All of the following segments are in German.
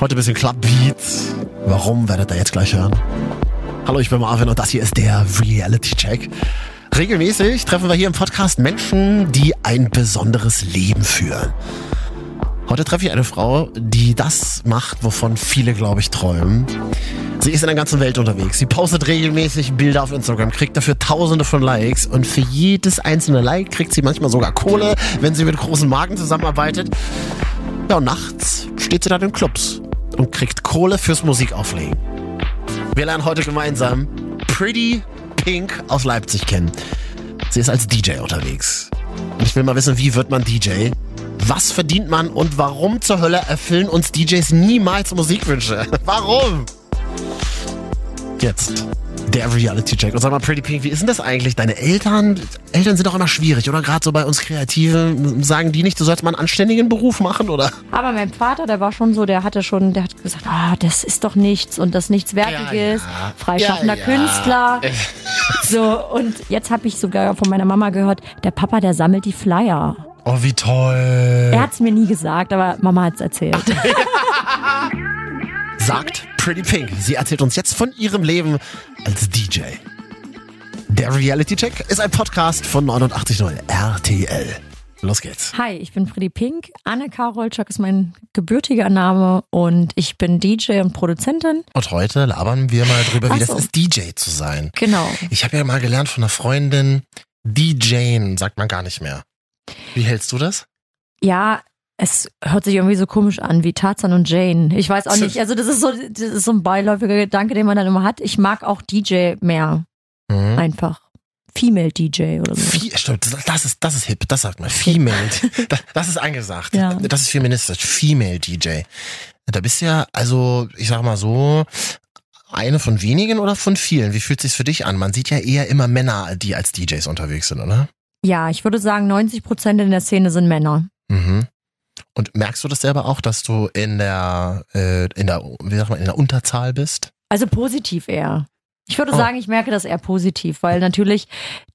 Heute ein bisschen Club Beats. Warum, werdet ihr jetzt gleich hören. Hallo, ich bin Marvin und das hier ist der Reality Check. Regelmäßig treffen wir hier im Podcast Menschen, die ein besonderes Leben führen. Heute treffe ich eine Frau, die das macht, wovon viele, glaube ich, träumen. Sie ist in der ganzen Welt unterwegs. Sie postet regelmäßig Bilder auf Instagram, kriegt dafür tausende von Likes und für jedes einzelne Like kriegt sie manchmal sogar Kohle, wenn sie mit großen Marken zusammenarbeitet. Ja, und nachts steht sie dann in Clubs und kriegt Kohle fürs Musikauflegen. Wir lernen heute gemeinsam Pretty Pink aus Leipzig kennen. Sie ist als DJ unterwegs. Und ich will mal wissen, wie wird man DJ? Was verdient man und warum zur Hölle erfüllen uns DJs niemals Musikwünsche? Warum? Jetzt der Reality Check. Und sag mal, Pretty Pink, wie ist denn das eigentlich? Deine Eltern, Eltern sind doch immer schwierig, oder? Gerade so bei uns Kreativen, sagen die nicht, du sollst mal einen anständigen Beruf machen, oder? Aber mein Vater, der war schon so, der hatte schon, der hat gesagt, ah, das ist doch nichts und das nichts Wertiges, Ja, ja. freischaffender Ja, ja. Künstler. So, und jetzt habe ich sogar von meiner Mama gehört, der Papa, der sammelt die Flyer. Oh, wie toll. Er hat es mir nie gesagt, aber Mama hat es erzählt. sagt Pretty Pink. Sie erzählt uns jetzt von ihrem Leben als DJ. Der Reality Check ist ein Podcast von 89.0 RTL. Los geht's. Hi, ich bin Freddy Pink. Anne Karolczak ist mein gebürtiger Name und ich bin DJ und Produzentin. Und heute labern wir mal drüber, wie Ach das so. ist, DJ zu sein. Genau. Ich habe ja mal gelernt von einer Freundin, DJen sagt man gar nicht mehr. Wie hältst du das? Ja, es hört sich irgendwie so komisch an wie Tarzan und Jane. Ich weiß auch nicht. Also das ist so, das ist so ein beiläufiger Gedanke, den man dann immer hat. Ich mag auch DJ mehr. Mhm. Einfach. Female DJ oder so. Stimmt, das- das ist, das ist hip, das sagt man. Female. Das, das ist angesagt. Ja. Das ist feministisch. Female DJ. Da bist du ja, also, ich sag mal so, eine von wenigen oder von vielen. Wie fühlt sich's für dich an? Man sieht ja eher immer Männer, die als DJs unterwegs sind, oder? Ja, ich würde sagen, 90 Prozent in der Szene sind Männer. Mhm. Und merkst du das selber auch, dass du in der, äh, in der, wie sagt man, in der Unterzahl bist? Also positiv eher. Ich würde Oh. sagen, ich merke das eher positiv, weil natürlich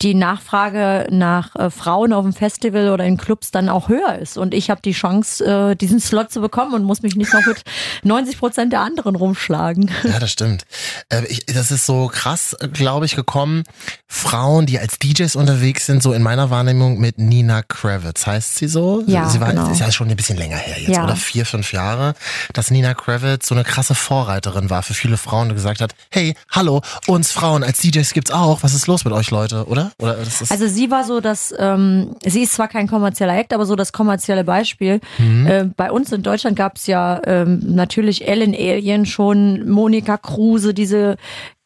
die Nachfrage nach äh, Frauen auf dem Festival oder in Clubs dann auch höher ist. Und ich habe die Chance, äh, diesen Slot zu bekommen und muss mich nicht noch mit 90 Prozent der anderen rumschlagen. Ja, das stimmt. Äh, ich, das ist so krass, glaube ich, gekommen. Frauen, die als DJs unterwegs sind, so in meiner Wahrnehmung mit Nina Kravitz. Heißt sie so? Ja, sie war, genau. ist ja schon ein bisschen länger her jetzt, Ja. oder? Vier, fünf Jahre. Dass Nina Kravitz so eine krasse Vorreiterin war für viele Frauen, die gesagt hat, hey, hallo, uns Frauen als DJs gibt's auch. Was ist los mit euch, Leute, oder? Oder Also sie war so das, ähm, sie ist zwar kein kommerzieller Act, aber so das kommerzielle Beispiel. Mhm. Äh, bei uns in Deutschland gab es ja ähm, natürlich Ellen Alien schon, Monika Kruse, diese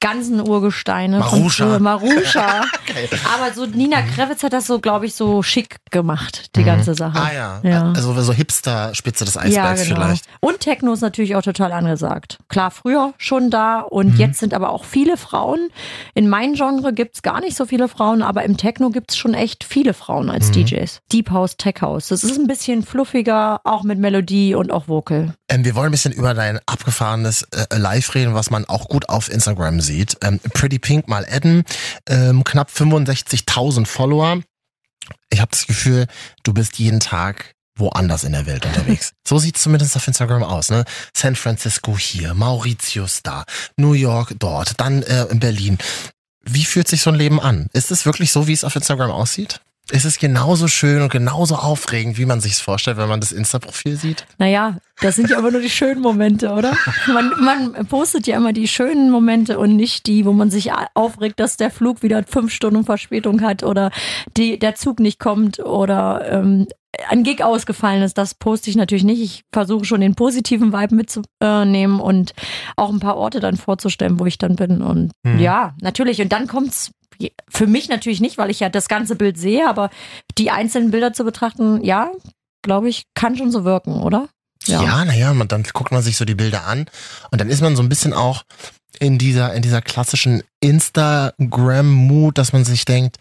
ganzen Urgesteine. Marusha. Marusha. Aber so Nina Kravitz hat das so, glaube ich, so schick gemacht, die ganze Sache. ah ja, Ja. also so Hipster-Spitze des Eisbergs vielleicht. Und Techno ist natürlich auch total angesagt. Klar, früher schon da und Mhm. jetzt sind aber auch viele Frauen. In meinem Genre gibt's gar nicht so viele Frauen, aber im Techno gibt's schon echt viele Frauen als Mhm. DJs. Deep House, Tech House. Das ist ein bisschen fluffiger, auch mit Melodie und auch Vocal. Ähm, wir wollen ein bisschen über dein abgefahrenes äh, Live reden, was man auch gut auf Instagram sieht. Ähm, Pretty Pink mal adden, ähm, knapp 65.000 Follower. Ich habe das Gefühl, du bist jeden Tag woanders in der Welt unterwegs. so sieht's zumindest auf Instagram aus. Ne? San Francisco hier, Mauritius da, New York dort, dann äh, in Berlin. Wie fühlt sich so ein Leben an? Ist es wirklich so, wie es auf Instagram aussieht? Ist es genauso schön und genauso aufregend, wie man sich's vorstellt, wenn man das Insta-Profil sieht? Naja, das sind ja aber nur die schönen Momente, oder? Man, man postet ja immer die schönen Momente und nicht die, wo man sich aufregt, dass der Flug wieder fünf Stunden Verspätung hat oder die, der Zug nicht kommt oder ähm, ein Gig ausgefallen ist. Das poste ich natürlich nicht. Ich versuche schon den positiven Vibe mitzunehmen und auch ein paar Orte dann vorzustellen, wo ich dann bin. Und Mhm. ja, natürlich. Und dann kommt's für mich natürlich nicht, weil ich ja das ganze Bild sehe, aber die einzelnen Bilder zu betrachten, ja, glaube ich, kann schon so wirken, oder? Ja, naja, man, dann guckt man sich so die Bilder an und dann ist man so ein bisschen auch in dieser, in dieser klassischen Instagram-Mood, dass man sich denkt,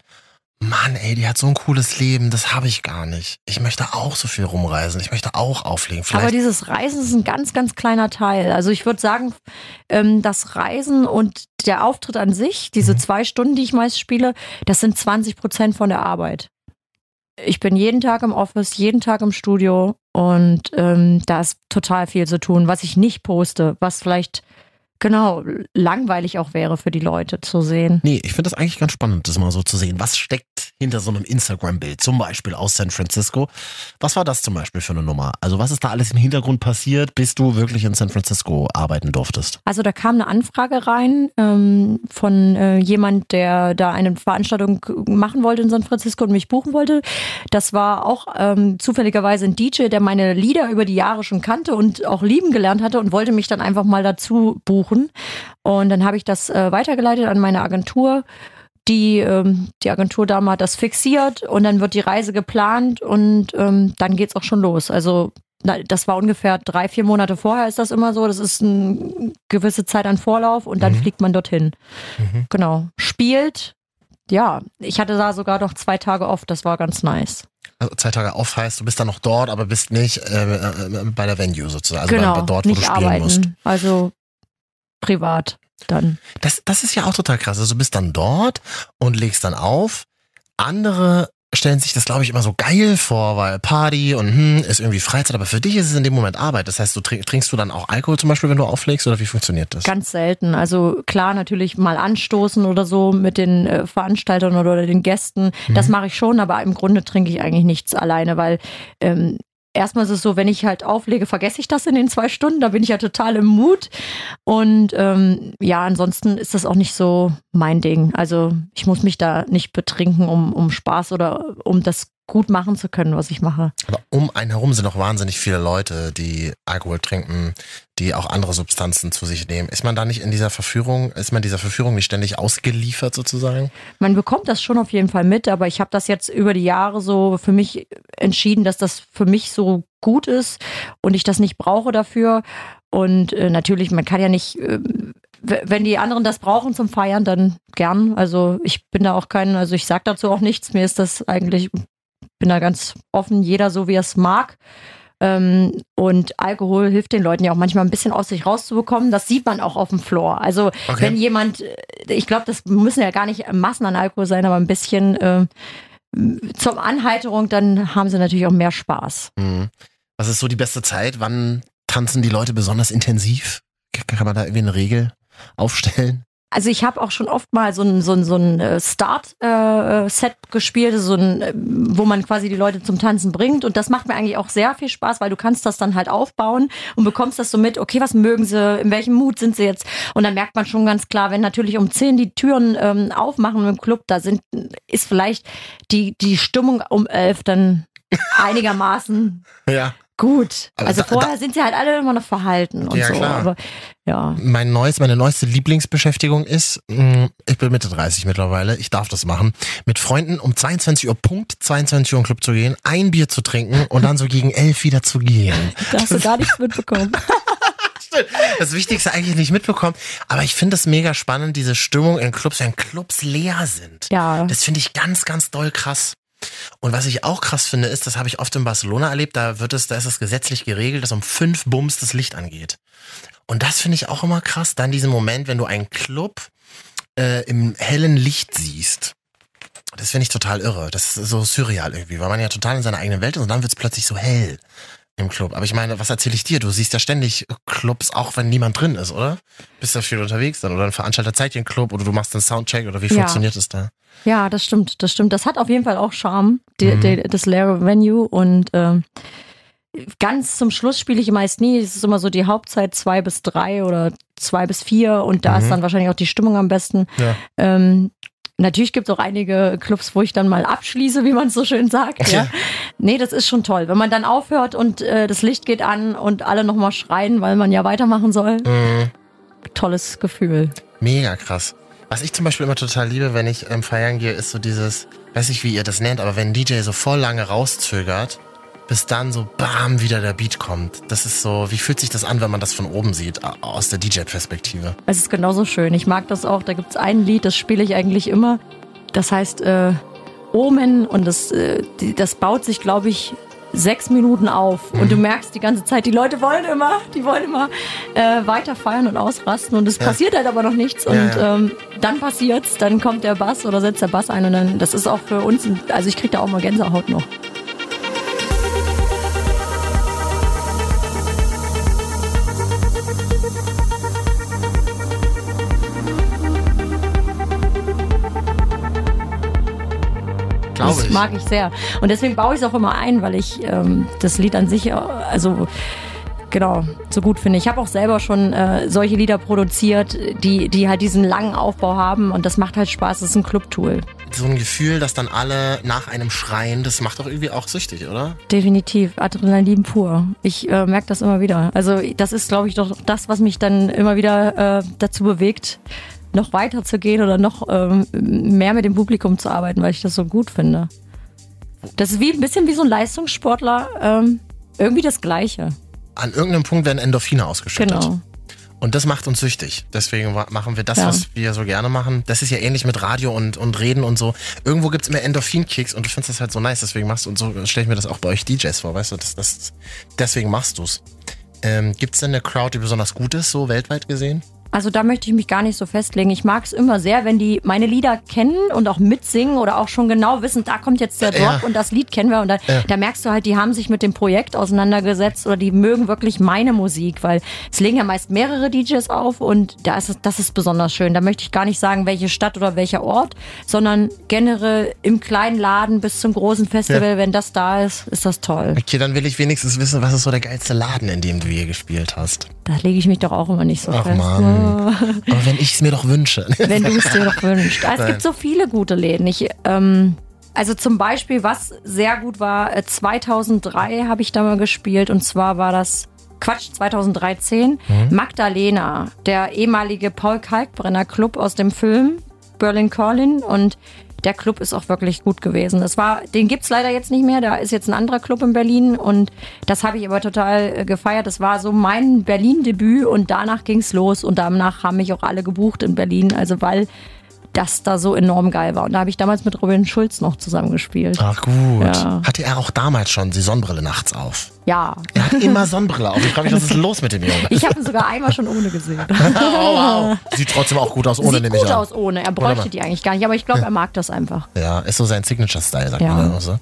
Mann, ey, die hat so ein cooles Leben, das habe ich gar nicht. Ich möchte auch so viel rumreisen, ich möchte auch auflegen. Aber Vielleicht, dieses Reisen ist ein ganz, ganz kleiner Teil. Also ich würde sagen, ähm, das Reisen und der Auftritt an sich, diese Mhm. zwei Stunden, die ich meist spiele, das sind 20 Prozent von der Arbeit. Ich bin jeden Tag im Office, jeden Tag im Studio Und ähm, da ist total viel zu tun, was ich nicht poste, was vielleicht genau langweilig auch wäre für die Leute zu sehen. Nee, ich finde das eigentlich ganz spannend, das mal so zu sehen. Was steckt hinter so einem Instagram-Bild, zum Beispiel aus San Francisco? Was war das zum Beispiel für eine Nummer? Also was ist da alles im Hintergrund passiert, bis du wirklich in San Francisco arbeiten durftest? Also da kam eine Anfrage rein ähm, von äh, jemand, der da eine Veranstaltung machen wollte in San Francisco und mich buchen wollte. Das war auch ähm, zufälligerweise ein DJ, der meine Lieder über die Jahre schon kannte und auch lieben gelernt hatte und wollte mich dann einfach mal dazu buchen buchen. Und dann habe ich das äh, weitergeleitet an meine Agentur. Die, ähm, die Agenturdame hat das fixiert und dann wird die Reise geplant und ähm, dann geht's auch schon los. Also das war ungefähr drei, vier Monate vorher ist das immer so. Das ist eine gewisse Zeit an Vorlauf und dann mhm. fliegt man dorthin. Mhm. Genau. Spielt, ja, ich hatte da sogar noch zwei Tage off, das war ganz nice. Also zwei Tage off heißt, du bist dann noch dort, aber bist nicht äh, äh, bei der Venue sozusagen. Also genau, bei, dort, wo nicht du spielen arbeiten. musst. Also privat dann. Das, das ist ja auch total krass. Also du bist dann dort und legst dann auf. Andere stellen sich das, glaube ich, immer so geil vor, weil Party und hm, ist irgendwie Freizeit, aber für dich ist es in dem Moment Arbeit. Das heißt, du trinkst du dann auch Alkohol zum Beispiel, wenn du auflegst, oder wie funktioniert das? Ganz selten. Also klar, natürlich mal anstoßen oder so mit den äh, Veranstaltern oder den Gästen. Mhm. Das mache ich schon, aber im Grunde trinke ich eigentlich nichts alleine, weil ähm, erstmal ist es so, wenn ich halt auflege, vergesse ich das in den zwei Stunden. Da bin ich ja total im Mut. Und ähm, ja, ansonsten ist das auch nicht so mein Ding. Also ich muss mich da nicht betrinken, um, um Spaß oder um das gut machen zu können, was ich mache. Aber um einen herum sind noch wahnsinnig viele Leute, die Alkohol trinken, die auch andere Substanzen zu sich nehmen. Ist man da nicht in dieser Verführung, ist man dieser Verführung nicht ständig ausgeliefert sozusagen? Man bekommt das schon auf jeden Fall mit, aber ich habe das jetzt über die Jahre so für mich entschieden, dass das für mich so gut ist und ich das nicht brauche dafür. Und äh, natürlich, man kann ja nicht äh, wenn die anderen das brauchen zum Feiern, dann gern. Also ich bin da auch kein, also ich sag dazu auch nichts. Mir ist das eigentlich bin da ganz offen, jeder so wie er es mag. Ähm, und Alkohol hilft den Leuten ja auch manchmal ein bisschen aus sich rauszubekommen. Das sieht man auch auf dem Floor. Also okay. wenn jemand, äh, ich glaube, das müssen ja gar nicht Massen an Alkohol sein, aber ein bisschen äh, zur Anheiterung, dann haben sie natürlich auch mehr Spaß. Mhm. Was ist so die beste Zeit? Wann tanzen die Leute besonders intensiv? Kann man da irgendwie eine Regel aufstellen? Also ich habe auch schon oft mal so ein, so ein, so ein äh, Start-Set äh, gespielt, so ein, äh, wo man quasi die Leute zum Tanzen bringt. Und das macht mir eigentlich auch sehr viel Spaß, weil du kannst das dann halt aufbauen und bekommst das so mit, okay, was mögen sie, in welchem Mut sind sie jetzt? Und dann merkt man schon ganz klar, wenn natürlich um zehn die Türen ähm, aufmachen im Club, da sind, ist vielleicht die, die Stimmung um elf dann einigermaßen ja gut. Aber also da, vorher da, sind sie halt alle immer noch verhalten und ja, so. Klar. Aber, ja. Mein neues, meine neueste Lieblingsbeschäftigung ist, mm, ich bin Mitte 30 mittlerweile, ich darf das machen, mit Freunden um 22 Uhr Punkt 22 Uhr im Club zu gehen, ein Bier zu trinken und dann so gegen elf wieder zu gehen. Da hast du gar nichts mitbekommen. das Wichtigste eigentlich nicht mitbekommen. Aber ich finde es mega spannend, diese Stimmung in Clubs, wenn Clubs leer sind. Ja. Das finde ich ganz, ganz doll krass. Und was ich auch krass finde, ist, das habe ich oft in Barcelona erlebt, da wird es, da ist es gesetzlich geregelt, dass um fünf Bums das Licht angeht. Und das finde ich auch immer krass, dann diesen Moment, wenn du einen Club äh, im hellen Licht siehst. Das finde ich total irre. Das ist so surreal irgendwie, weil man ja total in seiner eigenen Welt ist und dann wird es plötzlich so hell im Club. Aber ich meine, was erzähle ich dir? Du siehst ja ständig Clubs, auch wenn niemand drin ist, oder? Bist ja viel unterwegs dann oder ein Veranstalter zeigt dir einen Club oder du machst einen Soundcheck oder wie ja. funktioniert es da? Ja, das stimmt, das stimmt. Das hat auf jeden Fall auch Charme, die, mhm. die, das leere Venue und ähm, ganz zum Schluss spiele ich meist nie. Es ist immer so die Hauptzeit zwei bis drei oder zwei bis vier und da mhm. ist dann wahrscheinlich auch die Stimmung am besten. Ja. Ähm, Natürlich gibt es auch einige Clubs, wo ich dann mal abschließe, wie man so schön sagt. Ja. Nee, das ist schon toll. Wenn man dann aufhört und äh, das Licht geht an und alle nochmal schreien, weil man ja weitermachen soll. Mhm. Tolles Gefühl. Mega krass. Was ich zum Beispiel immer total liebe, wenn ich ähm, feiern gehe, ist so dieses, weiß nicht, wie ihr das nennt, aber wenn ein DJ so voll lange rauszögert, bis dann so bam wieder der Beat kommt. Das ist so, wie fühlt sich das an, wenn man das von oben sieht, aus der DJ-Perspektive? Es ist genauso schön. Ich mag das auch. Da gibt es ein Lied, das spiele ich eigentlich immer. Das heißt äh, Omen und das, äh, das baut sich, glaube ich, sechs Minuten auf und du mhm. merkst die ganze Zeit, die Leute wollen immer, die wollen immer äh, weiter feiern und ausrasten und es ja. passiert halt aber noch nichts und ja. ähm, dann passiert's, dann kommt der Bass oder setzt der Bass ein und dann, das ist auch für uns, also ich krieg da auch mal Gänsehaut noch. Glaube das ich. mag ich sehr. Und deswegen baue ich es auch immer ein, weil ich ähm, das Lied an sich, äh, also genau, so gut finde. Ich habe auch selber schon äh, solche Lieder produziert, die, die halt diesen langen Aufbau haben und das macht halt Spaß. Das ist ein Clubtool. So ein Gefühl, dass dann alle nach einem schreien, das macht doch irgendwie auch süchtig, oder? Definitiv, Adrenalin pur. Ich äh, merke das immer wieder. Also das ist, glaube ich, doch das, was mich dann immer wieder äh, dazu bewegt, noch weiter zu gehen oder noch ähm, mehr mit dem Publikum zu arbeiten, weil ich das so gut finde. Das ist wie ein bisschen wie so ein Leistungssportler, ähm, irgendwie das Gleiche. An irgendeinem Punkt werden Endorphine ausgeschüttet. Genau. Und das macht uns süchtig. Deswegen machen wir das, Ja. was wir so gerne machen. Das ist ja ähnlich mit Radio und, und Reden und so. Irgendwo gibt's immer Endorphin-Kicks und du findest das halt so nice. Deswegen machst du und so stelle ich mir das auch bei euch DJs vor, weißt du? Das, das, deswegen machst du's. Ähm, gibt's denn eine Crowd, die besonders gut ist, so weltweit gesehen? Also da möchte ich mich gar nicht so festlegen. Ich mag es immer sehr, wenn die meine Lieder kennen und auch mitsingen oder auch schon genau wissen, da kommt jetzt der Drop Ja. und das Lied kennen wir. Und da, da merkst du halt, die haben sich mit dem Projekt auseinandergesetzt oder die mögen wirklich meine Musik, weil es legen ja meist mehrere DJs auf und da ist es, das ist besonders schön. Da möchte ich gar nicht sagen, welche Stadt oder welcher Ort, sondern generell im kleinen Laden bis zum großen Festival, Ja. wenn das da ist, ist das toll. Okay, dann will ich wenigstens wissen, was ist so der geilste Laden, in dem du je gespielt hast. Da lege ich mich doch auch immer nicht so Ach fest. Mann. Aber wenn ich es mir doch wünsche. wenn du es dir doch wünschst. Ah, Es gibt so viele gute Läden. Ich, ähm, also zum Beispiel, was sehr gut war, äh, 2003 habe ich da mal gespielt und zwar war das Quatsch 2013 Magdalena, der ehemalige Paul Kalkbrenner Club aus dem Film Berlin Calling und der Club ist auch wirklich gut gewesen. Das war, den gibt's leider jetzt nicht mehr. Da ist jetzt ein anderer Club in Berlin und das habe ich aber total äh, gefeiert. Das war so mein Berlin-Debüt und danach ging's los und danach haben mich auch alle gebucht in Berlin. Also weil das da so enorm geil war. Und da habe ich damals mit Robin Schulz noch zusammengespielt. Ach gut. Ja. Hatte er auch damals schon die Sonnenbrille nachts auf? Ja. Er hat immer Sonnenbrille auf. Ich frage mich, was ist los mit dem Jungen? Ich habe ihn sogar einmal schon ohne gesehen. oh, wow. Sieht trotzdem auch gut aus ohne, Sieht nehme gut ich an. aus ohne. Er bräuchte Wunderbar. die eigentlich gar nicht. Aber ich glaube, er mag das einfach. Ja, ist so sein Signature-Style, sagt Ja. man auch so.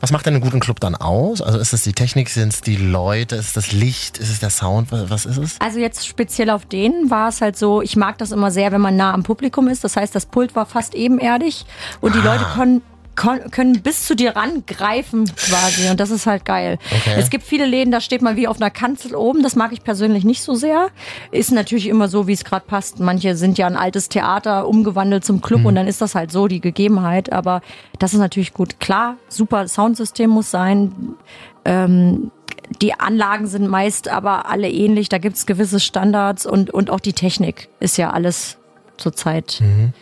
Was macht denn einen guten Club dann aus? Also ist es die Technik, sind es die Leute, ist es das Licht, ist es der Sound, was, ist es? Also jetzt speziell auf den war es halt so, ich mag das immer sehr, wenn man nah am Publikum ist. Das heißt, das Pult war fast ebenerdig und die Ah. Leute können kon- können bis zu dir rangreifen quasi und das ist halt geil. Okay. Es gibt viele Läden, da steht man wie auf einer Kanzel oben, das mag ich persönlich nicht so sehr. Ist natürlich immer so, wie es gerade passt. Manche sind ja ein altes Theater umgewandelt zum Mhm. Club und dann ist das halt so die Gegebenheit, aber das ist natürlich gut. Klar, super Soundsystem muss sein. Ähm, die Anlagen sind meist aber alle ähnlich, da gibt's gewisse Standards und, und auch die Technik ist ja alles zurzeit Mhm.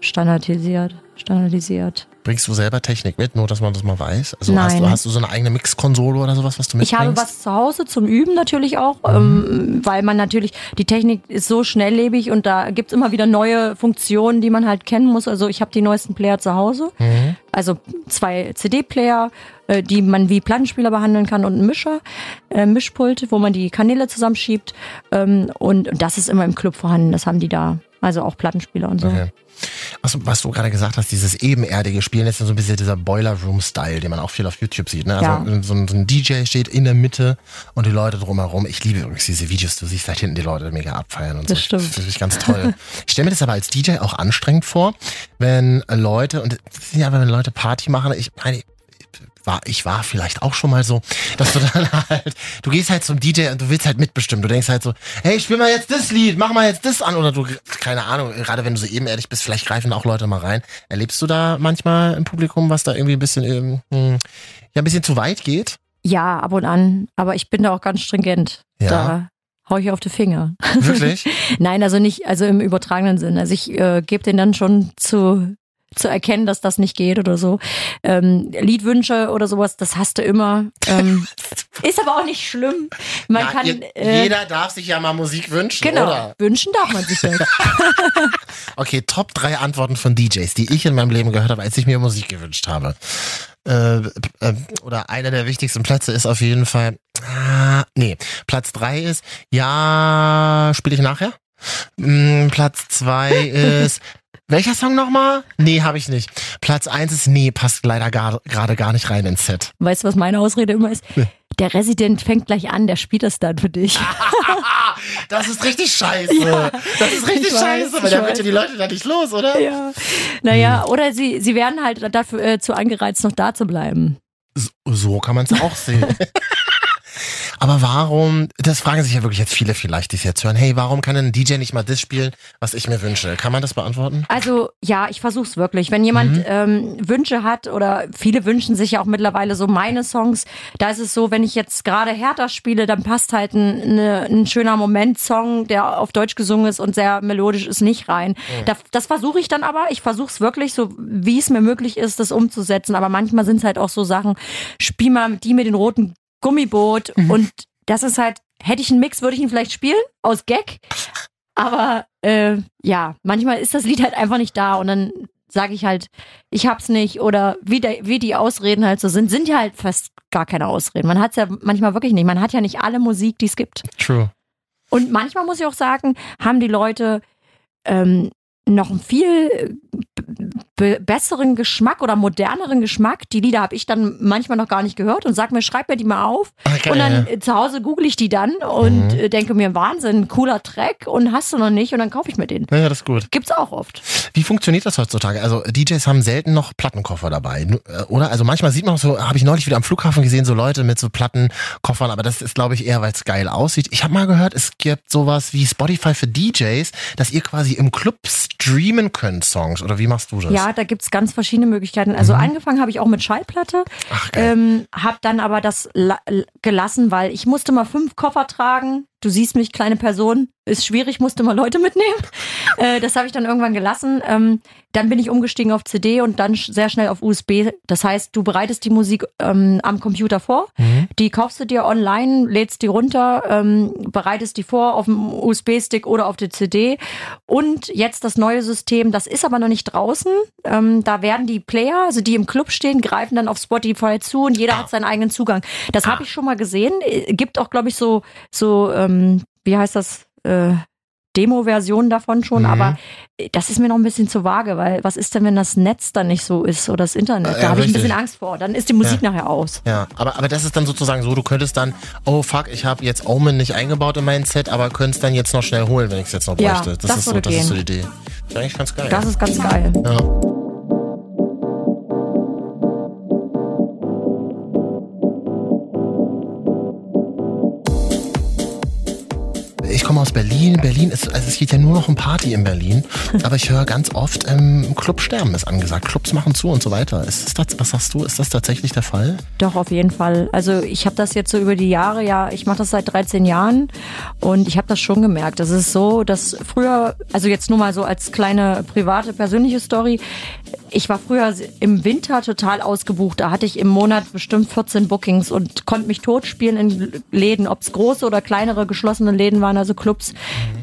Standardisiert. Standardisiert. Bringst du selber Technik mit, nur dass man das mal weiß? Also hast Nein. du, hast du so eine eigene Mixkonsole oder sowas, was du Ich mitbringst? habe was zu Hause zum Üben natürlich auch, Mhm. ähm, weil man natürlich, die Technik ist so schnelllebig und da gibt's immer wieder neue Funktionen, die man halt kennen muss. Also ich habe die neuesten Player zu Hause, Mhm. also zwei CD-Player, äh, die man wie Plattenspieler behandeln kann und ein Mischer, äh, Mischpult, wo man die Kanäle zusammenschiebt ähm, und, und das ist immer im Club vorhanden, das haben die da. Also auch Plattenspieler und so. Okay. Was, was du gerade gesagt hast, dieses ebenerdige Spielen, ist ja so ein bisschen dieser Boiler Room-Style, den man auch viel auf YouTube sieht. Ne? Also Ja. so, ein, so ein DJ steht in der Mitte und die Leute drumherum. Ich liebe übrigens diese Videos, du siehst halt hinten die Leute mega abfeiern und Das so. stimmt. Das ich ganz toll. ich stelle mir das aber als DJ auch anstrengend vor, wenn Leute, und ist ja wenn Leute Party machen, ich meine, war, ich war vielleicht auch schon mal so, dass du dann halt, du gehst halt zum DJ und du willst halt mitbestimmen. Du denkst halt so, hey, spiel mal jetzt das Lied, mach mal jetzt das an. Oder du, keine Ahnung, gerade wenn du so ebenerdig bist, vielleicht greifen auch Leute mal rein. Erlebst du da manchmal im Publikum, was da irgendwie ein bisschen, ähm, hm, ja, ein bisschen zu weit geht? Ja, ab und an, aber ich bin da auch ganz stringent. Ja. Da hau ich auf die Finger. Wirklich? Nein, also nicht, also im übertragenen Sinn. Also ich äh, gebe den dann schon zu zu erkennen, dass das nicht geht oder so. Ähm, Liedwünsche oder sowas, das hast du immer. Ähm, ist aber auch nicht schlimm. Man Ja, kann je- äh, jeder darf sich ja mal Musik wünschen, genau oder? wünschen darf man sich das. Okay, Top drei Antworten von DJs, die ich in meinem Leben gehört habe, als ich mir Musik gewünscht habe. Äh, äh, oder einer der wichtigsten Plätze ist auf jeden Fall, ah, nee, Platz drei ist, ja, spiele ich nachher. Mm, Platz zwei ist, Welcher Song nochmal? Nee, habe ich nicht. Platz eins ist nee, passt leider gar- gerade gar nicht rein ins Set. Weißt du, was meine Ausrede immer ist? Der Resident fängt gleich an, der spielt das dann für dich. Das ist richtig scheiße. das ist richtig ich weiß, scheiße, weil dann wird ja die Leute da nicht los, oder? Ja. Naja, oder sie, sie werden halt dafür äh, zu angereizt, noch da zu bleiben. So, so kann man es auch sehen. Aber warum, das fragen sich ja wirklich jetzt viele vielleicht, die es jetzt hören, hey, warum kann ein DJ nicht mal das spielen, was ich mir wünsche? Kann man das beantworten? Also ja, ich versuch's wirklich. Wenn jemand ähm, Wünsche hat oder viele wünschen sich ja auch mittlerweile so meine Songs, da ist es so, wenn ich jetzt gerade härter spiele, dann passt halt ein, ne, ein schöner Moment-Song, der auf Deutsch gesungen ist und sehr melodisch ist, nicht rein. Da, das versuche ich dann aber. Ich versuch's wirklich, so wie es mir möglich ist, das umzusetzen. Aber manchmal sind es halt auch so Sachen, spiel mal die mit den roten Gummiboot und das ist halt, hätte ich einen Mix, würde ich ihn vielleicht spielen, aus Gag. Aber äh, ja, manchmal ist das Lied halt einfach nicht da und dann sage ich halt, ich hab's nicht oder wie, der, wie die Ausreden halt so sind, sind ja halt fast gar keine Ausreden. Man hat's ja manchmal wirklich nicht. Man hat ja nicht alle Musik, die es gibt. True. Und manchmal muss ich auch sagen, haben die Leute ähm, noch einen viel be besseren Geschmack oder moderneren Geschmack. Die Lieder habe ich dann manchmal noch gar nicht gehört und sag mir, schreib mir die mal auf. Okay, Und dann ja. äh, zu Hause google ich die dann und Mhm. äh, denke mir, Wahnsinn, cooler Track und hast du noch nicht und dann kaufe ich mir den. Ja, das ist gut. Gibt's auch oft. Wie funktioniert das heutzutage? Also DJs haben selten noch Plattenkoffer dabei, äh, oder? Also manchmal sieht man auch so, habe ich neulich wieder am Flughafen gesehen, so Leute mit so Plattenkoffern, aber das ist, glaube ich, eher, weil es geil aussieht. Ich habe mal gehört, es gibt sowas wie Spotify für DJs, dass ihr quasi im Club streamen könnt Songs, oder wie machst du das? Ja, da gibt's ganz verschiedene Möglichkeiten. Also angefangen habe ich auch mit Schallplatte, Mhm. Ach, geil. ähm, habe dann aber das la gelassen, weil ich musste mal fünf Koffer tragen. Du siehst mich, kleine Person, ist schwierig, musste mal Leute mitnehmen. Äh, das habe ich dann irgendwann gelassen. Ähm, dann bin ich umgestiegen auf CD und dann sch- sehr schnell auf USB. Das heißt, du bereitest die Musik ähm, am Computer vor, Mhm. die kaufst du dir online, lädst die runter, ähm, bereitest die vor auf dem USB-Stick oder auf der CD. Und jetzt das neue System, das ist aber noch nicht draußen. Ähm, da werden die Player, also die im Club stehen, greifen dann auf Spotify zu und jeder hat seinen eigenen Zugang. Das habe ich schon mal gesehen. Äh, Gibt auch, glaube ich, so, so ähm, wie heißt das? Äh, Demo-Versionen davon schon, Mhm. aber äh, das ist mir noch ein bisschen zu vage, weil was ist denn, wenn das Netz dann nicht so ist oder das Internet? Da ja, habe ich ein bisschen Angst vor. Dann ist die Musik nachher aus. Ja, aber, aber das ist dann sozusagen so, du könntest dann, oh fuck, ich habe jetzt Omen nicht eingebaut in mein Set, aber könntest dann jetzt noch schnell holen, wenn ich es jetzt noch Ja, bräuchte. das ist so, das ist so die gehen. Idee. Das ist eigentlich ganz geil. Das ist ganz geil. ja. Ich komme aus Berlin. Berlin ist, also es geht ja nur noch um Party in Berlin. Aber ich höre ganz oft, ähm, Club sterben ist angesagt. Clubs machen zu und so weiter. Ist das, was sagst du, ist das tatsächlich der Fall? Doch, auf jeden Fall. Also ich habe das jetzt so über die Jahre, ja, ich mache das seit 13 Jahren und ich habe das schon gemerkt. Das ist so, dass früher, also jetzt nur mal so als kleine private, persönliche Story, ich war früher im Winter total ausgebucht. Da hatte ich im Monat bestimmt 14 Bookings und konnte mich totspielen in Läden, ob es große oder kleinere geschlossene Läden waren, also Clubs.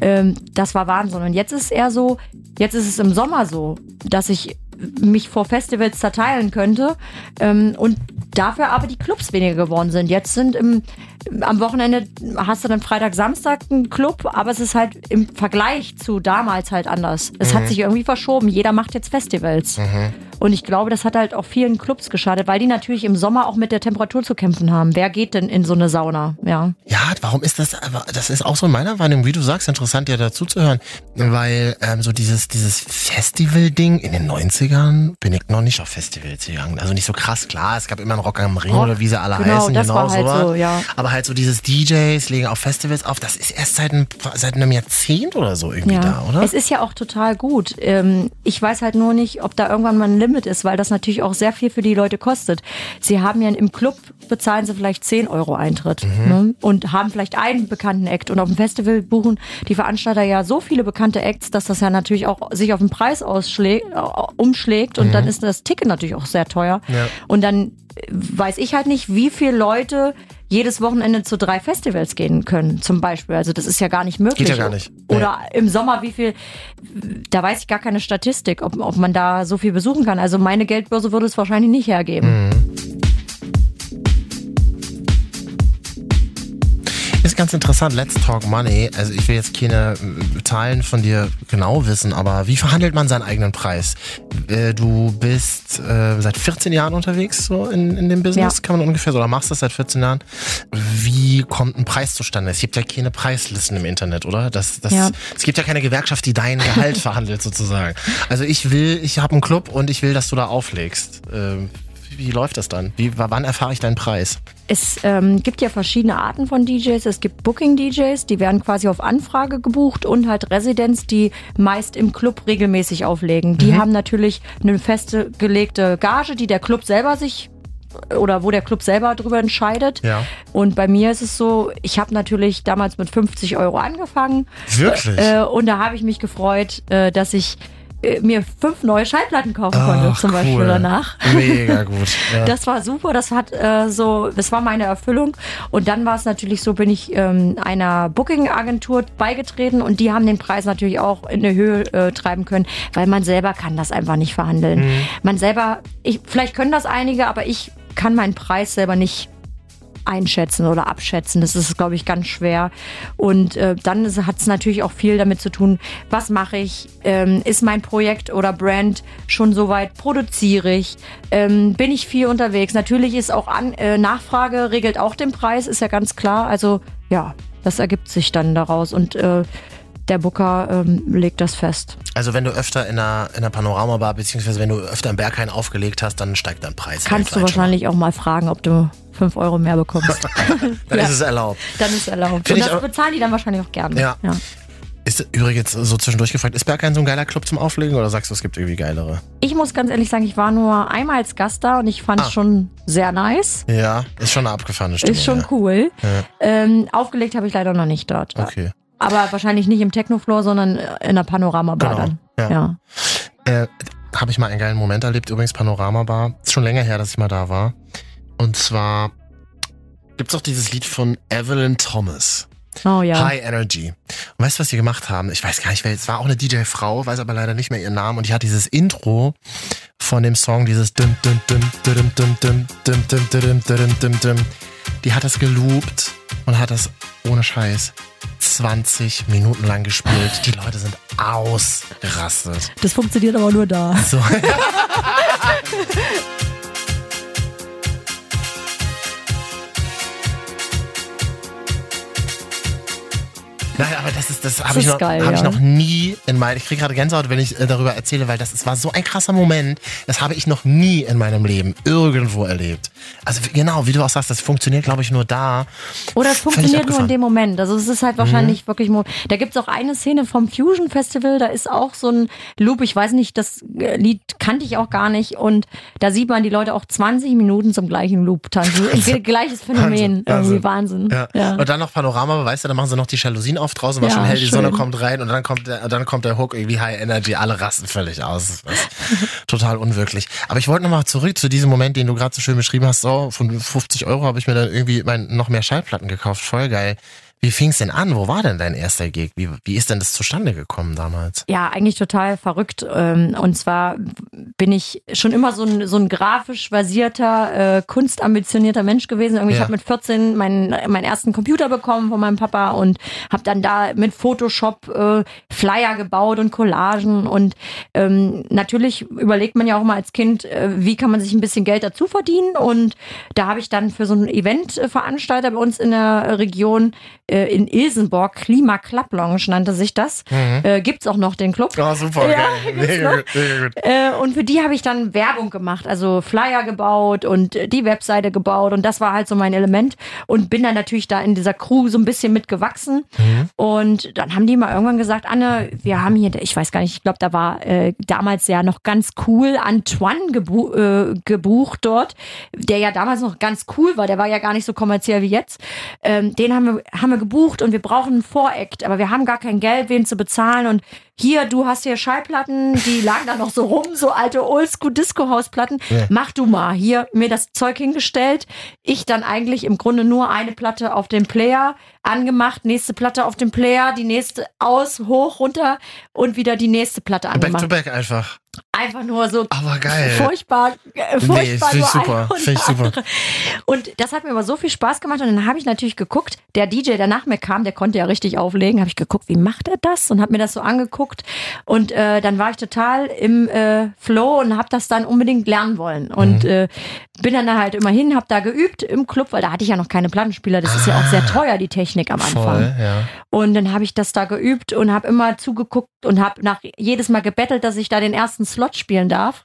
Ähm, das war Wahnsinn. Und jetzt ist es eher so, jetzt ist es im Sommer so, dass ich mich vor Festivals zerteilen könnte ähm, und dafür aber die Clubs weniger geworden sind. Jetzt sind im, am Wochenende hast du dann Freitag, Samstag einen Club, aber es ist halt im Vergleich zu damals halt anders. Es hat sich irgendwie verschoben. Jeder macht jetzt Festivals. Und ich glaube, das hat halt auch vielen Clubs geschadet, weil die natürlich im Sommer auch mit der Temperatur zu kämpfen haben. Wer geht denn in so eine Sauna? Ja. Ja, warum ist das, aber das ist auch so in meiner Wahrnehmung, wie du sagst, interessant ja dazu zu hören, weil ähm, so dieses, dieses Festival-Ding in den 90ern bin ich noch nicht auf Festivals gegangen. Also nicht so krass, klar, es gab immer einen Rock am Ring Rock, oder wie sie alle genau, heißen, das genau war halt so, ja. Aber halt so dieses DJs legen auf Festivals auf, das ist erst seit, ein, seit einem Jahrzehnt oder so irgendwie Ja, da, oder? es ist ja auch total gut. Ähm, ich weiß halt nur nicht, ob da irgendwann mal ein Limit ist, weil das natürlich auch sehr viel für die Leute kostet. Sie haben ja im Club bezahlen sie vielleicht 10 Euro Eintritt Mhm. ne? und haben vielleicht einen bekannten Act und auf dem Festival buchen die Veranstalter ja so viele bekannte Acts, dass das ja natürlich auch sich auf den Preis äh, umschlägt und dann ist das Ticket natürlich auch sehr teuer. Mhm. Ja. Und dann äh, weiß ich halt nicht, wie viele Leute jedes Wochenende zu drei Festivals gehen können, zum Beispiel. Also das ist ja gar nicht möglich. Geht ja gar nicht. Nee. Oder im Sommer, wie viel, da weiß ich gar keine Statistik, ob, ob man da so viel besuchen kann. Also meine Geldbörse würde es wahrscheinlich nicht hergeben. Es, ganz interessant. Let's talk money. Also ich will jetzt keine äh, Zahlen von dir genau wissen, aber wie verhandelt man seinen eigenen Preis? Äh, du bist äh, seit 14 Jahren unterwegs so in, in dem Business, Ja. kann man ungefähr so, oder machst das seit 14 Jahren. Wie kommt ein Preis zustande? Es gibt ja keine Preislisten im Internet, oder? Das, das, Ja. Es gibt ja keine Gewerkschaft, die dein Gehalt verhandelt sozusagen. Also ich will, ich habe einen Club und ich will, dass du da auflegst. Wie läuft das dann? Wie, wann erfahre ich deinen Preis? Es ähm, gibt ja verschiedene Arten von DJs. Es gibt Booking-DJs, die werden quasi auf Anfrage gebucht und halt Residents, die meist im Club regelmäßig auflegen. Die haben natürlich eine festgelegte Gage, die der Club selber sich oder wo der Club selber drüber entscheidet. Ja. Und bei mir ist es so, ich habe natürlich damals mit 50 Euro angefangen. Wirklich? Äh, und da habe ich mich gefreut, äh, dass ich mir fünf neue Schallplatten kaufen konnte, Ach, zum Beispiel cool. danach. Mega gut. Ja. Das war super, das hat äh, so, das war meine Erfüllung. Und dann war es natürlich so, bin ich ähm, einer Booking-Agentur beigetreten und die haben den Preis natürlich auch in die Höhe äh, treiben können, weil man selber kann das einfach nicht verhandeln. Mhm. Man selber, ich, vielleicht können das einige, aber ich kann meinen Preis selber nicht einschätzen oder abschätzen. Das ist, glaube ich, ganz schwer. Und äh, dann hat es natürlich auch viel damit zu tun, was mache ich? Ähm, ist mein Projekt oder Brand schon soweit? Produziere ich? Ähm, bin ich viel unterwegs? Natürlich ist auch an, äh, Nachfrage regelt auch den Preis, ist ja ganz klar. Also ja, das ergibt sich dann daraus und äh, der Booker ähm, legt das fest. Also wenn du öfter in einer, in einer Panoramabar, beziehungsweise wenn du öfter im Berghain aufgelegt hast, dann steigt dein Preis. Kannst du wahrscheinlich auch mal fragen, ob du fünf Euro mehr bekommst. Dann Ja. ist es erlaubt. dann ist erlaubt. Find Und das bezahlen die dann wahrscheinlich auch gerne. Ja. ja. Ist übrigens so zwischendurch gefragt, ist Berghain so ein geiler Club zum Auflegen oder sagst du, es gibt irgendwie geilere? Ich muss ganz ehrlich sagen, ich war nur einmal als Gast da und ich fand es Ah. schon sehr nice. Ja, ist schon eine abgefahrene Stimmung. Ist schon ja. cool. Ähm, aufgelegt habe ich leider noch nicht dort. Okay. Aber wahrscheinlich nicht im Technofloor, sondern in der Panoramabar Genau, dann. ja. Ja. Äh, Habe ich mal einen geilen Moment erlebt, übrigens Panoramabar. Ist schon länger her, dass ich mal da war. Und zwar gibt es auch dieses Lied von Evelyn Thomas. Oh ja. High Energy. Und weißt du, was sie gemacht haben? Ich weiß gar nicht, wer es war auch eine DJ-Frau, weiß aber leider nicht mehr ihren Namen. Und die hat dieses Intro von dem Song, dieses die hat das geloopt und hat das ohne Scheiß 20 Minuten lang gespielt. Die Leute sind ausgerastet. Das funktioniert aber nur da. So. Nein, aber das ist, das habe ich, ist noch, geil, hab ich ja. noch nie in meinem, ich kriege gerade Gänsehaut, wenn ich äh, darüber erzähle, weil das, es war so ein krasser Moment, das habe ich noch nie in meinem Leben irgendwo erlebt. Also genau, wie du auch sagst, das funktioniert, glaube ich, nur da. Oder es funktioniert nur in. Mhm. dem Moment. Also es ist halt wahrscheinlich wirklich. Mo da gibt's auch eine Szene vom Fusion Festival, da ist auch so ein Loop, ich weiß nicht, das äh, Lied kannte ich auch gar nicht. Und da sieht man die Leute auch 20 Minuten zum gleichen Loop tanzen. Ge- Gleiches Phänomen. Wahnsinn, Irgendwie Wahnsinn. Ja. Ja. Und dann noch Panorama, weißt du, dann machen sie noch die Jalousien auf draußen, war Ja, schon hell, die schön. Sonne kommt rein und dann kommt der, dann kommt der Hook irgendwie High Energy, alle rasten völlig aus. Total unwirklich. Aber ich wollte nochmal zurück zu diesem Moment, den du gerade so schön beschrieben hast. So, von 50 Euro habe ich mir dann irgendwie mein, noch mehr Schallplatten gekauft. Voll geil. Wie fing es denn an? Wo war denn dein erster Gig? Wie, wie ist denn das zustande gekommen damals? Ja, eigentlich total verrückt. Ähm, Und zwar bin ich schon immer so ein, so ein grafisch versierter, äh, kunstambitionierter Mensch gewesen. Irgendwie, Ich Ja. habe mit 14 meinen, meinen ersten Computer bekommen von meinem Papa und habe dann da mit Photoshop äh, Flyer gebaut und Collagen. Und ähm, natürlich überlegt man ja auch mal als Kind, äh, wie kann man sich ein bisschen Geld dazu verdienen. Und da habe ich dann für so einen Eventveranstalter bei uns in der Region äh, in Ilsenborg, Klima Club Lounge nannte sich das, äh, gibt's auch noch den Club. Oh, super, Ja, geil. Mega gut, mega gut. Äh, und für die habe ich dann Werbung gemacht, also Flyer gebaut und äh, die Webseite gebaut und das war halt so mein Element und bin dann natürlich da in dieser Crew so ein bisschen mitgewachsen und dann haben die mal irgendwann gesagt, Anne, wir haben hier, ich weiß gar nicht, ich glaube, da war äh, damals ja noch ganz cool Antoine gebu äh, gebucht dort, der ja damals noch ganz cool war, der war ja gar nicht so kommerziell wie jetzt. Ähm, den haben wir, haben wir gebucht und wir brauchen einen Voract, aber wir haben gar kein Geld, wen zu bezahlen und hier, du hast hier Schallplatten, die lagen da noch so rum, so alte Oldschool-Disco-Hausplatten. Ja. Mach du mal. Hier mir das Zeug hingestellt. Ich dann eigentlich im Grunde nur eine Platte auf dem Player angemacht, nächste Platte auf dem Player, die nächste aus, hoch, runter und wieder die nächste Platte Back to angemacht. back einfach. Einfach nur so Aber geil. furchtbar, äh, Nee, furchtbar finde ich nur super. Finde ich super. Und das hat mir aber so viel Spaß gemacht und dann habe ich natürlich geguckt, der DJ, der nach mir kam, der konnte ja richtig auflegen, habe ich geguckt, wie macht er das und habe mir das so angeguckt und äh, dann war ich total im äh, Flow und habe das dann unbedingt lernen wollen und Mhm. äh, bin dann da halt immer hin, habe da geübt im Club, weil da hatte ich ja noch keine Plattenspieler, das ist ja auch sehr teuer, die Technik am Anfang. Ah. Voll, ja. Und dann habe ich das da geübt und habe immer zugeguckt und habe nach jedes Mal gebettelt, dass ich da den ersten Slot spielen darf.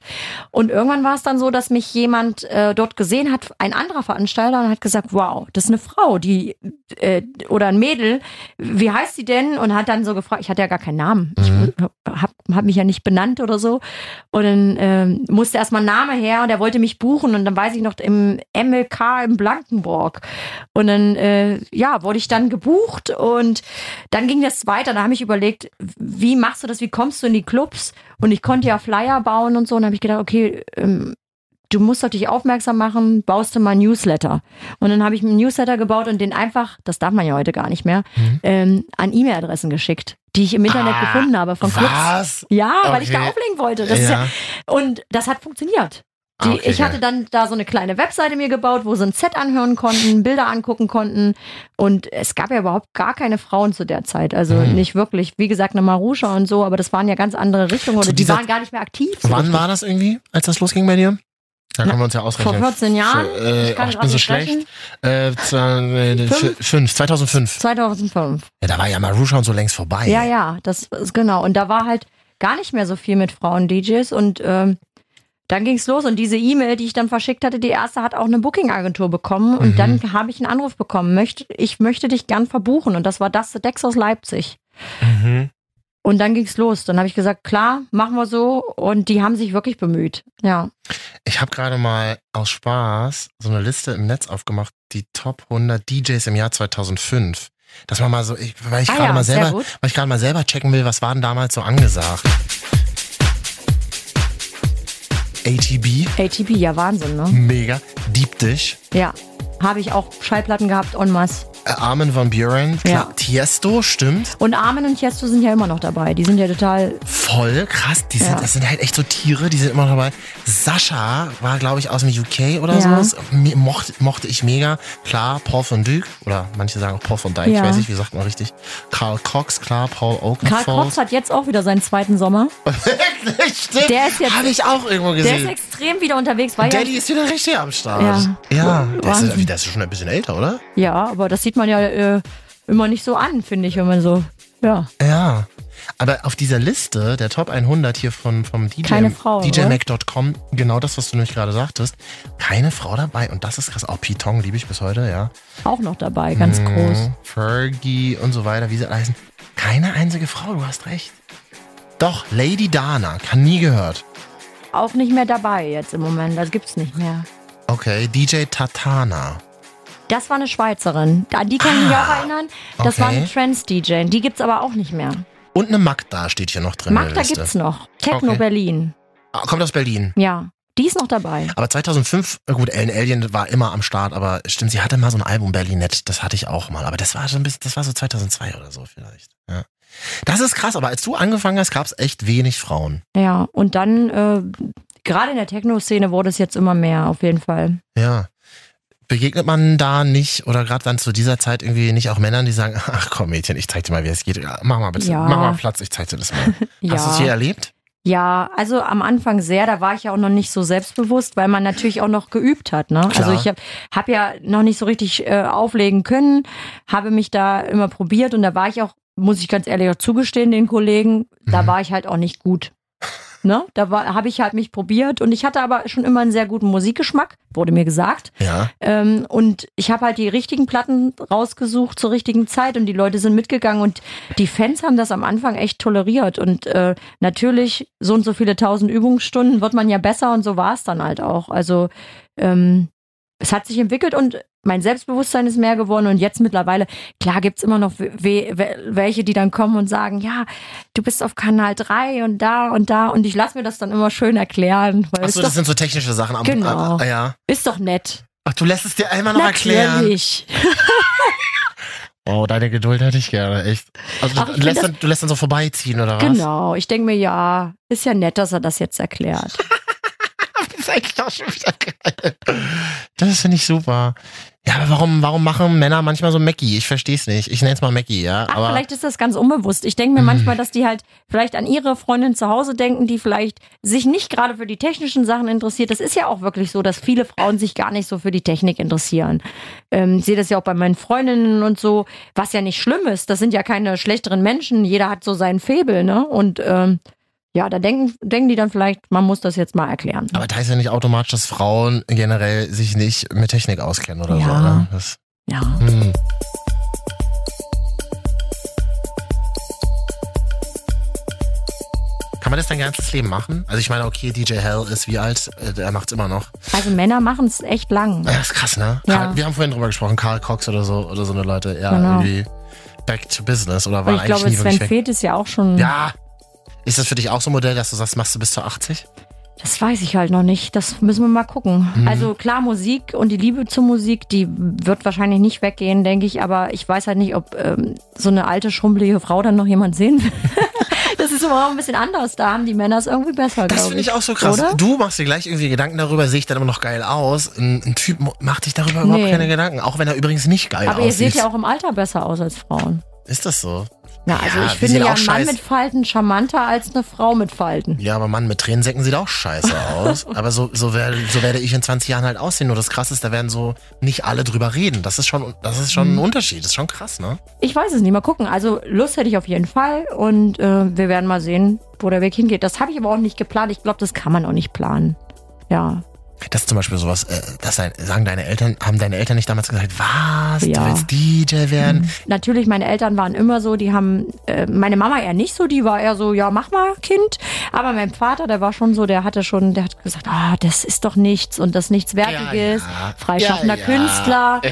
Und irgendwann war es dann so, dass mich jemand äh, dort gesehen hat, ein anderer Veranstalter, und hat gesagt, wow, das ist eine Frau, die äh, oder ein Mädel, wie heißt sie denn? Und hat dann so gefragt, ich hatte ja gar keinen Namen, ich habe hab mich ja nicht benannt oder so. Und dann ähm, musste erstmal ein Name her und er wollte mich buchen und dann weiß ich noch im MLK in Blankenburg. Und dann, äh, ja, wurde ich dann gebucht und dann ging das weiter. Da habe ich überlegt, wie machst du das, wie kommst du in die Clubs? Und ich konnte ja Flyer bauen und so. Und habe ich gedacht, okay, ähm, du musst auf dich aufmerksam machen, baust du mal ein Newsletter. Und dann habe ich einen Newsletter gebaut und den einfach, das darf man ja heute gar nicht mehr, ähm, an E-Mail-Adressen geschickt, die ich im Internet Ah, gefunden habe von Clubs. Was? Ja, weil ich da Okay. auflegen wollte. Das ja, Ja. und das hat funktioniert. Die, okay, ich hatte dann da so eine kleine Webseite mir gebaut, wo sie ein Set anhören konnten, Bilder angucken konnten. Und es gab ja überhaupt gar keine Frauen zu der Zeit. Also Mhm. nicht wirklich. Wie gesagt, eine Marusha und so, aber das waren ja ganz andere Richtungen oder die waren gar nicht mehr aktiv. so Wann richtig. war das irgendwie, als das losging bei dir? Da können wir uns ja ausrechnen. Vor 14 Jahren? Äh, Ich oh, ich bin so schlecht. Äh, äh, Fünf? fünf, 2005. 2005. Ja, da war ja Marusha und so längst vorbei. Ja, ja, das ist genau. Und da war halt gar nicht mehr so viel mit Frauen-DJs und ähm, dann ging's los und diese E-Mail, die ich dann verschickt hatte, die erste hat auch eine Booking-Agentur bekommen und Mhm. dann habe ich einen Anruf bekommen, möchte, ich möchte dich gern verbuchen und das war das Dex aus Leipzig. Mhm. Und dann ging's los. Dann habe ich gesagt, klar, machen wir so und die haben sich wirklich bemüht. Ja. Ich habe gerade mal aus Spaß so eine Liste im Netz aufgemacht, die Top 100 DJs im Jahr 2005. Dass man mal so, ich, weil ich Ah gerade ja, mal selber, weil ich gerade mal selber checken will, was war denn damals so angesagt? ATB, ATP, ja Wahnsinn, ne? mega. Deep Dish, Ja. Habe ich auch Schallplatten gehabt en masse. Äh, Armin van Buren, klar, Ja. Tiesto, stimmt. Und Armin und Tiesto sind ja immer noch dabei. Die sind ja total Voll krass, die sind, Ja. das sind halt echt so Tiere, die sind immer noch dabei. Sascha war, glaube ich, aus dem UK oder Ja. sowas. Mochte, mochte ich mega. Klar, Paul van Dyk, oder manche sagen auch Paul van Dyk, ich Ja. weiß nicht, wie sagt man richtig. Karl Cox, klar, Paul Karl Oakenfold. Cox hat jetzt auch wieder seinen zweiten Sommer. Stimmt, Der ist jetzt- Habe ich auch irgendwo Der ist gesehen. extrem wieder unterwegs, ja, Daddy ist wieder richtig am Start. Ja. Ja, der ist, der ist schon ein bisschen älter, oder? ja, aber das sieht man ja äh, immer nicht so an, finde ich, wenn man so, ja. Ja. Aber auf dieser Liste der Top 100 hier von, vom DJ, Keine Frau, oder? DJMac.com, genau das, was du nämlich gerade sagtest, keine Frau dabei. Und das ist krass. Auch Pitong liebe ich bis heute, ja. Auch noch dabei, ganz Mhm. groß. Fergie und so weiter, wie sie heißen. Keine einzige Frau, du hast recht. Doch, Lady Dana, kann nie gehört. Auch nicht mehr dabei jetzt im Moment, das gibt's nicht mehr. Okay, DJ Tatana. Das war eine Schweizerin. An die kann ich mich Ah, auch erinnern. Das war okay. eine Trance-DJ. Die gibt's aber auch nicht mehr. Und eine Magda steht hier noch drin. Magda gibt's noch. Techno Okay. Berlin. Ah, Kommt aus Berlin. Ja, die ist noch dabei. Aber 2005, na gut, Ellen Alien war immer am Start, aber stimmt, sie hatte mal so ein Album Berlinette, das hatte ich auch mal, aber das war schon ein bisschen, das war so 2002 oder so vielleicht. Ja. Das ist krass, aber als du angefangen hast, gab es echt wenig Frauen. Ja, und dann, äh, gerade in der Techno-Szene wurde es jetzt immer mehr, auf jeden Fall. Ja. Begegnet man da nicht oder gerade dann zu dieser Zeit irgendwie nicht auch Männern, die sagen, ach komm Mädchen, ich zeig dir mal, wie es geht. Mach mal bitte, Ja. mach mal Platz, ich zeig dir das mal. Ja. Hast du es je erlebt? Ja, also am Anfang sehr, da war ich ja auch noch nicht so selbstbewusst, weil man natürlich auch noch geübt hat. Ne? Klar. Also ich habe hab ja noch nicht so richtig äh, auflegen können, habe mich da immer probiert und da war ich auch, muss ich ganz ehrlich auch zugestehen, den Kollegen, da Mhm. war ich halt auch nicht gut. Ne? Da habe ich halt mich probiert und ich hatte aber schon immer einen sehr guten Musikgeschmack, wurde mir gesagt. Ja. Ähm, und ich habe halt die richtigen Platten rausgesucht zur richtigen Zeit und die Leute sind mitgegangen und die Fans haben das am Anfang echt toleriert. Und äh, natürlich, so und so viele tausend Übungsstunden wird man ja besser und so war es dann halt auch. Also ähm, es hat sich entwickelt und mein Selbstbewusstsein ist mehr geworden und jetzt mittlerweile, klar gibt's immer noch we we welche, die dann kommen und sagen, ja, du bist auf Kanal 3 und da und da und ich lasse mir das dann immer schön erklären, weil Achso, es das doch, sind so technische Sachen. Aber, Genau. ah, ja. ist doch nett. Ach, du lässt es dir einmal noch erklären. Natürlich. Oh, deine Geduld hätte ich gerne, echt. Also Ach, du, lässt dann, du lässt dann so vorbeiziehen, oder was? Genau, ich denke mir, ja, ist ja nett, dass er das jetzt erklärt. Das ist eigentlich auch schon wieder geil. Das finde ich super. Ja, aber warum, warum machen Männer manchmal so Mackie? Ich verstehe es nicht. Ich nenne es mal Mackie, ja. Ach, aber vielleicht ist das ganz unbewusst. Ich denke mir Mhm. manchmal, dass die halt vielleicht an ihre Freundin zu Hause denken, die vielleicht sich nicht gerade für die technischen Sachen interessiert. Das ist ja auch wirklich so, dass viele Frauen sich gar nicht so für die Technik interessieren. Ähm, ich sehe das ja auch bei meinen Freundinnen und so, was ja nicht schlimm ist. Das sind ja keine schlechteren Menschen. Jeder hat so seinen Faible, ne? Und ähm, ja, da denken, denken die dann vielleicht, man muss das jetzt mal erklären. Aber da heißt ja nicht automatisch, dass Frauen generell sich nicht mit Technik auskennen oder so, Ja. ne? Das, Ja. hm. Kann man das dein ganzes Leben machen? Also ich meine, okay, DJ Hell ist wie alt? Äh, Der macht's immer noch. Also Männer machen es echt lang. Ja, das ist krass, ne? Ja. Wir haben vorhin drüber gesprochen, Karl Cox oder so, oder so eine Leute, ja, Genau. irgendwie back to business oder war ich eigentlich glaube, nie Sven. Feth ist ja auch schon. Ja. Ist das für dich auch so ein Modell, dass du sagst, machst du bis zu 80? Das weiß ich halt noch nicht. Das müssen wir mal gucken. Mhm. Also klar, Musik und die Liebe zur Musik, die wird wahrscheinlich nicht weggehen, denke ich. Aber ich weiß halt nicht, ob ähm, so eine alte, schrumpelige Frau dann noch jemand sehen will. das ist aber auch ein bisschen anders. Da haben die Männer es irgendwie besser, Das finde ich auch so krass. Oder? Du machst dir gleich irgendwie Gedanken darüber, sehe ich dann immer noch geil aus. Ein, ein Typ macht sich darüber überhaupt Nee. keine Gedanken, auch wenn er übrigens nicht geil Aber ihr aussieht. seht ja auch im Alter besser aus als Frauen. Ist das so? Ja, also Ja, ich finde ja auch einen Mann mit Falten charmanter als eine Frau mit Falten. Ja, aber Mann mit Tränensäcken sieht auch scheiße aus. aber so, so, werde, so werde ich in 20 Jahren halt aussehen. Nur das Krasse ist, da werden so nicht alle drüber reden. Das ist schon, das ist schon ein Unterschied. Das ist schon krass, ne? Ich weiß es nicht. Mal gucken. Also Lust hätte ich auf jeden Fall und äh, wir werden mal sehen, wo der Weg hingeht. Das habe ich aber auch nicht geplant. Ich glaube, das kann man auch nicht planen. Ja. Das ist zum Beispiel sowas, äh, das sagen deine Eltern, haben deine Eltern nicht damals gesagt, was, du Ja. Mhm. willst DJ werden? Natürlich, meine Eltern waren immer so, die haben, äh, meine Mama eher nicht so, die war eher so, ja, mach mal, Kind. Aber mein Vater, der war schon so, der hatte schon, der hat gesagt, ah, das ist doch nichts und das nichts Wertiges, Ja, ja. freischaffender. Künstler.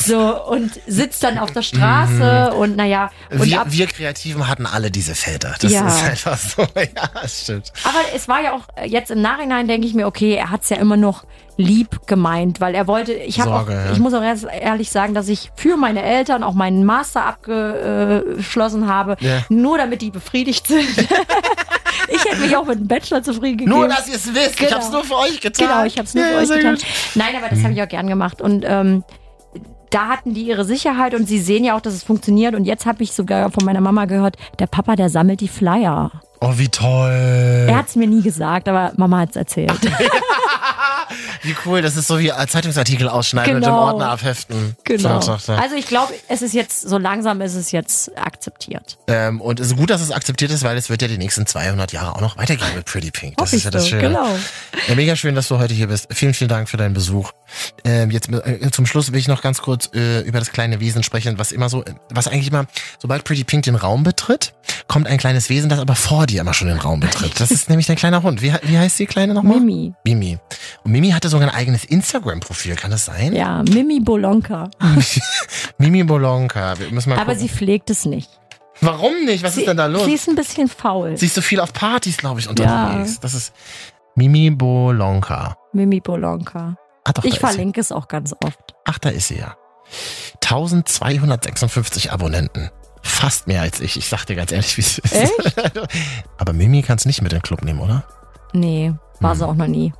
So, und sitzt dann auf der Straße und naja, und Wir, ab, wir Kreativen hatten alle diese Väter. Das ist einfach so. Ja, stimmt. Aber es war ja auch äh, jetzt im Nachhinein denke ich mir, okay, er hat es ja immer noch lieb gemeint, weil er wollte, ich habe auch, ja. ich muss auch ehrlich sagen, dass ich für meine Eltern auch meinen Master abgeschlossen habe, Ja. nur damit die befriedigt sind. ich hätte mich auch mit einem Bachelor zufrieden gegeben. Nur, dass ihr es wisst. Ich Genau. hab's nur für euch getan. Genau, ich habe es nur Ja, für euch getan. gut. Nein, aber das habe ich auch gern gemacht. Und ähm, da hatten die ihre Sicherheit und sie sehen ja auch, dass es funktioniert. Und jetzt habe ich sogar von meiner Mama gehört, der Papa, der sammelt die Flyer. Oh, wie toll. Er hat es mir nie gesagt, aber Mama hat es erzählt. Wie cool. Das ist so wie Zeitungsartikel ausschneiden und im Genau. Ordner abheften. Genau. So, so, so. Also ich glaube, es ist jetzt, so langsam ist es jetzt akzeptiert. Ähm, und es ist gut, dass es akzeptiert ist, weil es wird ja die nächsten 200 Jahre auch noch weitergehen mit Pretty Pink. Das Hoffe ist ja das so, Schöne. genau. Ja, mega schön, dass du heute hier bist. Vielen, vielen Dank für deinen Besuch. Ähm, jetzt äh, zum Schluss will ich noch ganz kurz äh, über das kleine Wesen sprechen, was immer so, was eigentlich immer, sobald Pretty Pink den Raum betritt, kommt ein kleines Wesen, das aber vor dir immer schon den Raum betritt. Das ist nämlich dein kleiner Hund. Wie, wie heißt die kleine nochmal? Mimi. Mimi. Und Mimi hatte sogar ein eigenes Instagram-Profil, kann das sein? Ja, Mimi Bolonka. Mimi Bolonka. Wir müssen mal Aber gucken. sie pflegt es nicht. Warum nicht? Was sie, ist denn da los? Sie ist ein bisschen faul. Sie ist so viel auf Partys, glaube ich, unterwegs. Das ist Mimi Bolonka. Mimi Bolonka. Ah, doch, Ich verlinke es auch ganz oft. Ach, da ist sie ja. 1256 Abonnenten. Fast mehr als ich. Ich sag dir ganz ehrlich, wie es ist. Echt? Aber Mimi kannst nicht mit in den Club nehmen, oder? Nee, war Hm. sie auch noch nie.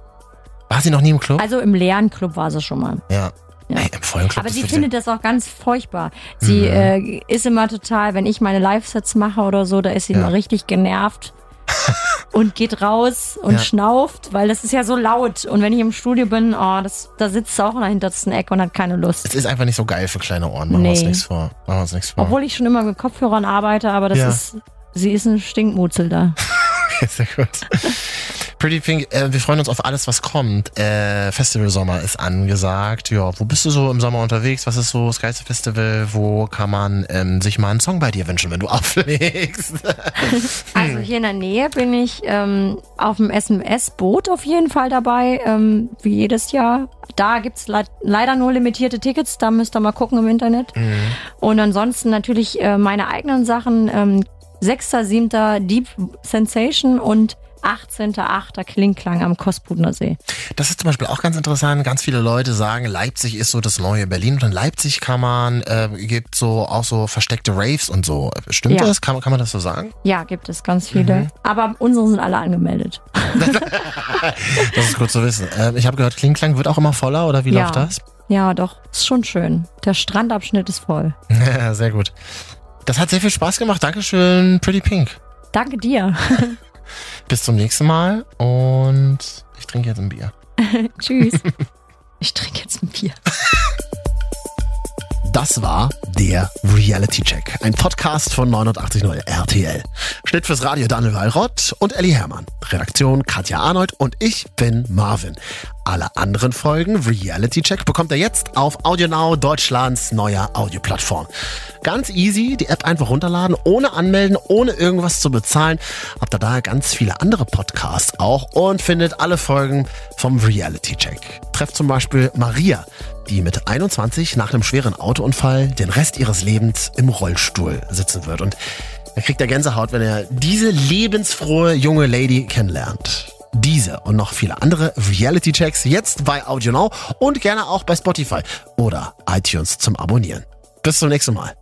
War sie noch nie im Club? Also im leeren Club war sie schon mal. ja. Ja. Ey, im vollen Club. Aber sie findet das auch ganz furchtbar. Sie Mhm. äh, ist immer total, wenn ich meine Live-Sets mache oder so, da ist sie Ja. immer richtig genervt und geht raus und Ja. schnauft, weil das ist ja so laut. Und wenn ich im Studio bin, oh, das, da sitzt sie auch in der hintersten Ecke und hat keine Lust. Es ist einfach nicht so geil für kleine Ohren. Machen wir uns Nee. nichts vor. Machen wir uns nichts vor. Obwohl ich schon immer mit Kopfhörern arbeite, aber das Ja. ist, sie ist ein Stinkmutzel da. Sehr gut. Pretty Pink, äh, wir freuen uns auf alles, was kommt. Äh, Festival Sommer ist angesagt. Ja, wo bist du so im Sommer unterwegs? Was ist so das geilste Festival? Wo kann man ähm, sich mal einen Song bei dir wünschen, wenn du auflegst? Also hier in der Nähe bin ich ähm, auf dem SMS-Boot auf jeden Fall dabei, ähm, wie jedes Jahr. Da gibt's le leider nur limitierte Tickets, da müsst ihr mal gucken im Internet. Und ansonsten natürlich äh, meine eigenen Sachen. Ähm, 6.7. Deep Sensation und 18.8. Klingklang am Kospudner See. Das ist zum Beispiel auch ganz interessant. Ganz viele Leute sagen, Leipzig ist so das neue Berlin. Und in Leipzig kann man, äh, gibt so auch so versteckte Raves und so. Stimmt Ja. das? Kann, kann man das so sagen? Ja, gibt es ganz viele. Mhm. Aber unsere sind alle angemeldet. Das ist gut zu wissen. Ähm, ich habe gehört, Klingklang wird auch immer voller oder wie Ja. läuft das? Ja, doch. Ist schon schön. Der Strandabschnitt ist voll. Ja, sehr gut. Das hat sehr viel Spaß gemacht. Dankeschön, Pretty Pink. Danke dir. Bis zum nächsten Mal und ich trinke jetzt ein Bier. Tschüss. Ich trinke jetzt ein Bier. Das war der Reality Check, ein Podcast von 89.0 RTL. Schnitt fürs Radio Daniel Wallrott und Ellie Hermann. Redaktion Katja Arnold und ich bin Marvin. Alle anderen Folgen Reality Check bekommt ihr jetzt auf AudioNow, Deutschlands neuer Audioplattform. Ganz easy, die App einfach runterladen, ohne anmelden, ohne irgendwas zu bezahlen. Habt ihr da ganz viele andere Podcasts auch und findet alle Folgen vom Reality Check. Trefft zum Beispiel Maria, die mit 21 nach einem schweren Autounfall den Rest ihres Lebens im Rollstuhl sitzen wird. Und er kriegt er Gänsehaut, wenn er diese lebensfrohe junge Lady kennenlernt. Diese und noch viele andere Reality-Checks jetzt bei AudioNow und gerne auch bei Spotify oder iTunes zum Abonnieren. Bis zum nächsten Mal.